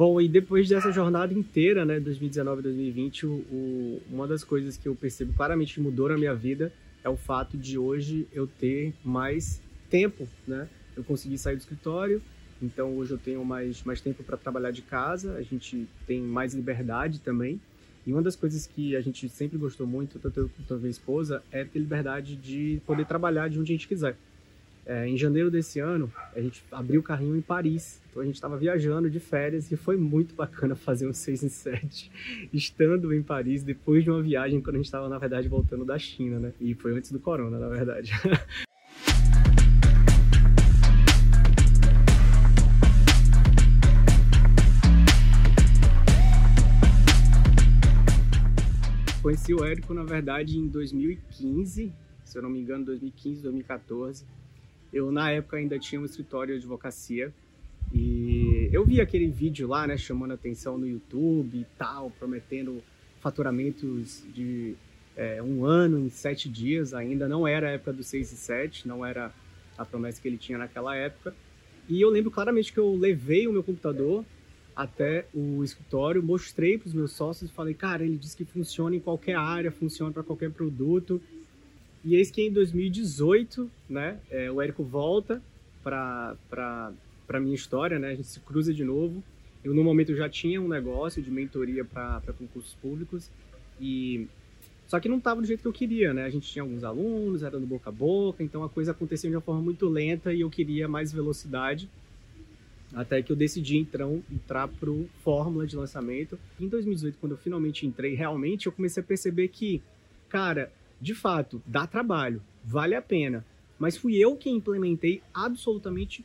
Bom, e depois dessa jornada inteira, né, 2019 2020, o, o, uma das coisas que eu percebo claramente que mudou na minha vida é o fato de hoje eu ter mais tempo, né? Eu consegui sair do escritório, então hoje eu tenho mais, mais tempo para trabalhar de casa, a gente tem mais liberdade também. E uma das coisas que a gente sempre gostou muito, tanto eu quanto a minha esposa, é ter liberdade de poder trabalhar de onde a gente quiser. É, em janeiro desse ano, a gente abriu o carrinho em Paris. Então a gente estava viajando de férias e foi muito bacana fazer um 6 em 7 estando em Paris depois de uma viagem quando a gente estava, na verdade, voltando da China, né? E foi antes do corona, na verdade. Conheci o Érico, na verdade, em 2015, se eu não me engano, 2015, 2014. Eu, na época, ainda tinha um escritório de advocacia e eu vi aquele vídeo lá, né, chamando atenção no YouTube e tal, prometendo faturamentos de é, um ano em sete dias. Ainda não era a época do 6 e 7, não era a promessa que ele tinha naquela época. E eu lembro claramente que eu levei o meu computador até o escritório, mostrei para os meus sócios e falei, cara, ele disse que funciona em qualquer área, funciona para qualquer produto. E eis que em 2018, né, é, o Érico volta para a minha história, né, a gente se cruza de novo. Eu, no momento, já tinha um negócio de mentoria para concursos públicos e só que não estava do jeito que eu queria, né? A gente tinha alguns alunos, era no boca a boca, então a coisa acontecia de uma forma muito lenta e eu queria mais velocidade. Até que eu decidi então entrar pro fórmula de lançamento. Em 2018, quando eu finalmente entrei, realmente eu comecei a perceber que, cara, de fato, dá trabalho, vale a pena. Mas fui eu que implementei absolutamente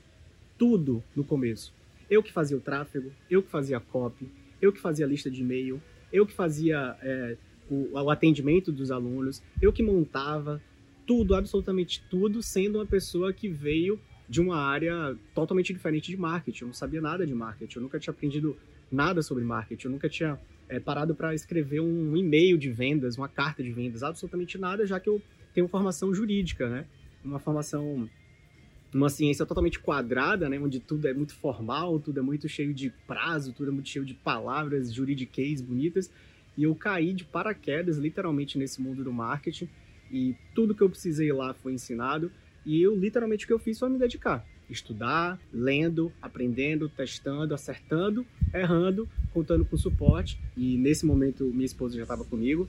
tudo no começo. Eu que fazia o tráfego, eu que fazia a copy, eu que fazia a lista de e-mail, eu que fazia é, o, o atendimento dos alunos, eu que montava tudo, absolutamente tudo, sendo uma pessoa que veio de uma área totalmente diferente de marketing. Eu não sabia nada de marketing, eu nunca tinha aprendido nada sobre marketing, eu nunca tinha é, parado para escrever um e-mail de vendas, uma carta de vendas, absolutamente nada, já que eu tenho formação jurídica, né? Uma formação, uma ciência totalmente quadrada, né? Onde tudo é muito formal, tudo é muito cheio de prazo, tudo é muito cheio de palavras juridiquês bonitas. E eu caí de paraquedas, literalmente, nesse mundo do marketing. E tudo que eu precisei lá foi ensinado. E eu, literalmente, o que eu fiz foi me dedicar. Estudar, lendo, aprendendo, testando, acertando, errando, contando com suporte. E nesse momento, minha esposa já estava comigo.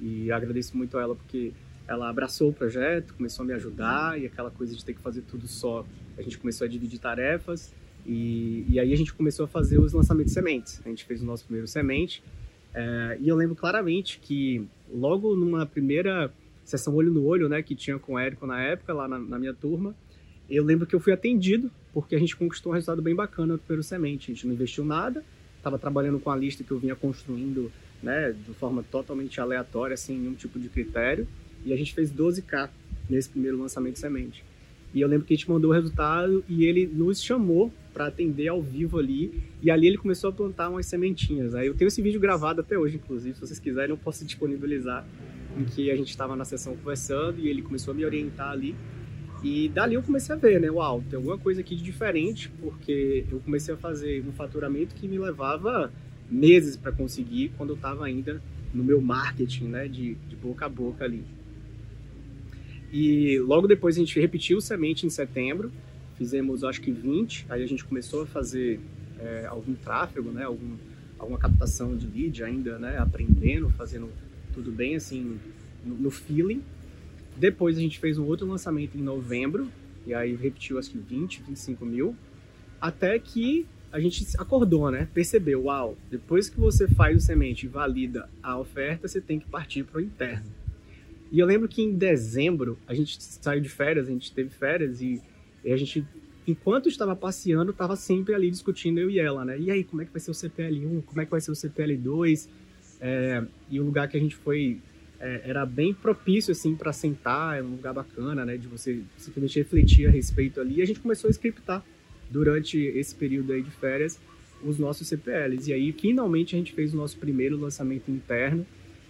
E agradeço muito a ela porque ela abraçou o projeto, começou a me ajudar. E aquela coisa de ter que fazer tudo só, a gente começou a dividir tarefas. E, e aí a gente começou a fazer os lançamentos sementes. A gente fez o nosso primeiro semente. É, e eu lembro claramente que logo numa primeira sessão olho no olho, né, que tinha com o Érico na época, lá na, na, minha turma. Eu lembro que eu fui atendido, porque a gente conquistou um resultado bem bacana pelo semente. A gente não investiu nada, estava trabalhando com a lista que eu vinha construindo, né, de forma totalmente aleatória, sem nenhum tipo de critério. E a gente fez 12K nesse primeiro lançamento de semente. E eu lembro que a gente mandou o resultado e ele nos chamou para atender ao vivo ali. E ali ele começou a plantar umas sementinhas. Aí eu tenho esse vídeo gravado até hoje, inclusive, se vocês quiserem, eu posso disponibilizar em que a gente estava na sessão conversando e ele começou a me orientar ali. E dali eu comecei a ver, né? Uau, tem alguma coisa aqui de diferente, porque eu comecei a fazer um faturamento que me levava meses para conseguir quando eu estava ainda no meu marketing, né? De, de boca a boca ali. E logo depois a gente repetiu o semente em setembro, fizemos acho que 20, aí a gente começou a fazer é, algum tráfego, né? Algum, alguma captação de lead ainda, né? Aprendendo, fazendo tudo bem assim no, no feeling. Depois a gente fez um outro lançamento em novembro, e aí repetiu acho que 20, 25 mil, até que a gente acordou, né? Percebeu, uau, depois que você faz o semente e valida a oferta, você tem que partir para o interno. E eu lembro que em dezembro a gente saiu de férias, a gente teve férias e, e a gente, enquanto estava passeando, estava sempre ali discutindo eu e ela, né? E aí, como é que vai ser o CPL1? Como é que vai ser o CPL2? É, e o lugar que a gente foi é, era bem propício assim para sentar, é um lugar bacana, né, de você simplesmente refletir a respeito ali. E a gente começou a scriptar durante esse período aí de férias os nossos CPLs. E aí finalmente a gente fez o nosso primeiro lançamento interno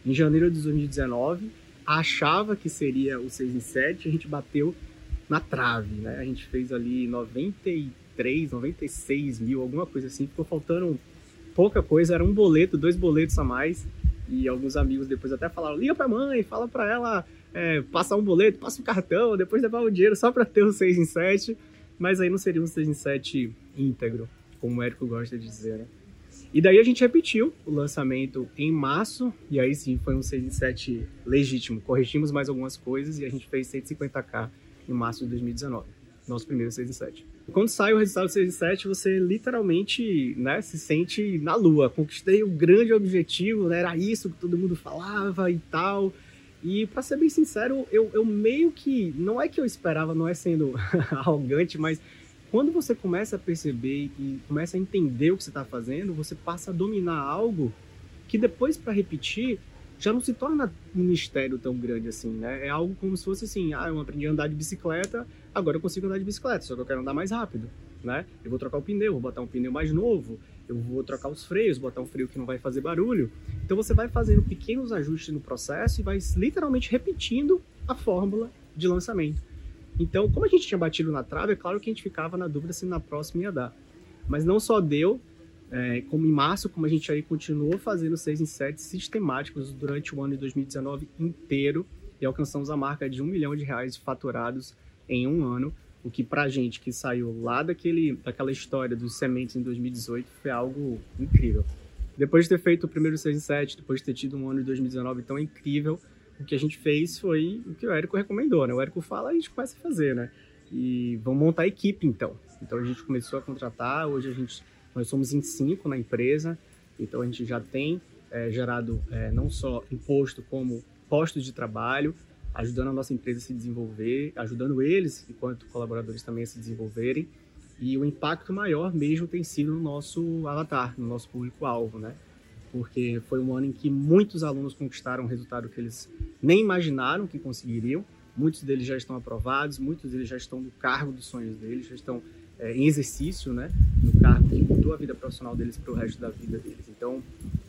em janeiro de 2019. Achava que seria o 6 em 7, a gente bateu na trave, né? A gente fez ali 93, 96 mil, alguma coisa assim. Ficou faltando pouca coisa, era um boleto, dois boletos a mais. E alguns amigos depois até falaram: liga pra mãe, fala pra ela é, passar um boleto, passa um cartão, depois levar o dinheiro só pra ter o 6 em 7. Mas aí não seria um 6 em 7 íntegro, como o Érico gosta de dizer, né? E daí a gente repetiu o lançamento em março, e aí sim foi um 6 em 7 legítimo. Corrigimos mais algumas coisas e a gente fez 150k em março de 2019. Nosso primeiro 6 em 7. Quando sai o resultado 6 em 7, você literalmente né, se sente na lua. Conquistei o grande objetivo, né, era isso que todo mundo falava e tal. E para ser bem sincero, eu, eu meio que. Não é que eu esperava, não é sendo arrogante, mas quando você começa a perceber e começa a entender o que você está fazendo, você passa a dominar algo que depois para repetir já não se torna um mistério tão grande assim, né? É algo como se fosse assim, ah, eu aprendi a andar de bicicleta, agora eu consigo andar de bicicleta, só que eu quero andar mais rápido, né? Eu vou trocar o pneu, vou botar um pneu mais novo, eu vou trocar os freios, botar um freio que não vai fazer barulho. Então você vai fazendo pequenos ajustes no processo e vai literalmente repetindo a fórmula de lançamento. Então, como a gente tinha batido na trave, é claro que a gente ficava na dúvida se na próxima ia dar. Mas não só deu, é, como em março, como a gente aí continuou fazendo 6 em 7 sistemáticos durante o ano de 2019 inteiro e alcançamos a marca de um milhão de reais faturados em um ano, o que pra gente que saiu lá daquele, daquela história dos sementes em 2018 foi algo incrível. Depois de ter feito o primeiro 6 em 7, depois de ter tido um ano de 2019 tão incrível, o que a gente fez foi o que o Érico recomendou, né? O Érico fala, a gente começa a fazer, né? E vamos montar a equipe, então. Então a gente começou a contratar, hoje a gente, nós somos em cinco na empresa, então a gente já tem é, gerado é, não só imposto, como postos de trabalho, ajudando a nossa empresa a se desenvolver, ajudando eles, enquanto colaboradores, também a se desenvolverem. E o impacto maior mesmo tem sido no nosso avatar, no nosso público-alvo, né? Porque foi um ano em que muitos alunos conquistaram um resultado que eles nem imaginaram que conseguiriam. Muitos deles já estão aprovados, muitos deles já estão no cargo dos sonhos deles, já estão é, em exercício, né? No cargo que mudou a vida profissional deles para o resto da vida deles. Então,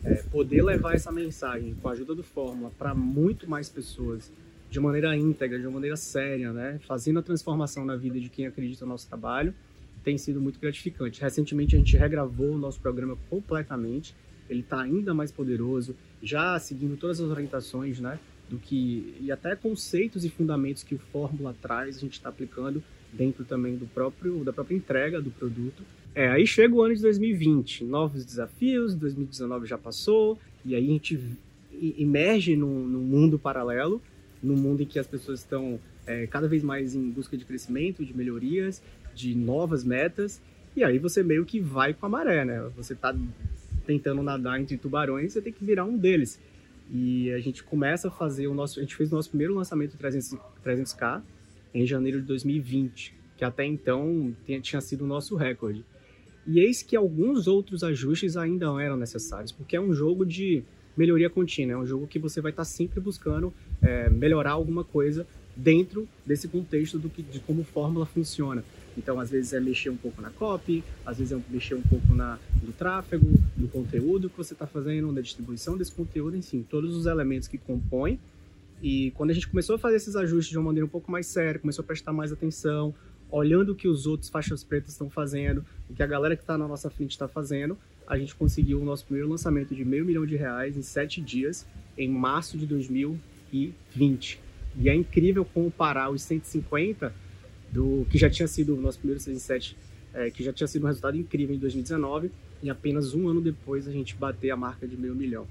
é, poder levar essa mensagem com a ajuda do Fórmula para muito mais pessoas de maneira íntegra, de maneira séria, né? Fazendo a transformação na vida de quem acredita no nosso trabalho, tem sido muito gratificante. Recentemente a gente regravou o nosso programa completamente, ele está ainda mais poderoso, já seguindo todas as orientações, né? Do que e até conceitos e fundamentos que o Fórmula traz, a gente está aplicando dentro também do próprio da própria entrega do produto. É, aí chega o ano de 2020, novos desafios, 2019 já passou, e aí a gente emerge num, num mundo paralelo num mundo em que as pessoas estão é, cada vez mais em busca de crescimento, de melhorias, de novas metas, e aí você meio que vai com a maré, né? Você está tentando nadar entre tubarões, você tem que virar um deles. E a gente começa a fazer o nosso, a gente fez o nosso primeiro lançamento 300, 300k em janeiro de 2020, que até então tinha, sido o nosso recorde. E eis que alguns outros ajustes ainda eram necessários, porque é um jogo de melhoria contínua. É um jogo que você vai estar sempre buscando é, melhorar alguma coisa dentro desse contexto do que, de como fórmula funciona. Então, às vezes é mexer um pouco na copy, às vezes é mexer um pouco na, no tráfego, no conteúdo que você está fazendo, na distribuição desse conteúdo, enfim, todos os elementos que compõem. E quando a gente começou a fazer esses ajustes de uma maneira um pouco mais séria, começou a prestar mais atenção, olhando o que os outros faixas pretas estão fazendo, o que a galera que está na nossa frente está fazendo, a gente conseguiu o nosso primeiro lançamento de meio milhão de reais em sete dias, em março de 2020. E é incrível comparar os 150 do que já tinha sido o nosso primeiro 6 em 7, é, que já tinha sido um resultado incrível em 2019, e apenas um ano depois a gente bater a marca de meio milhão.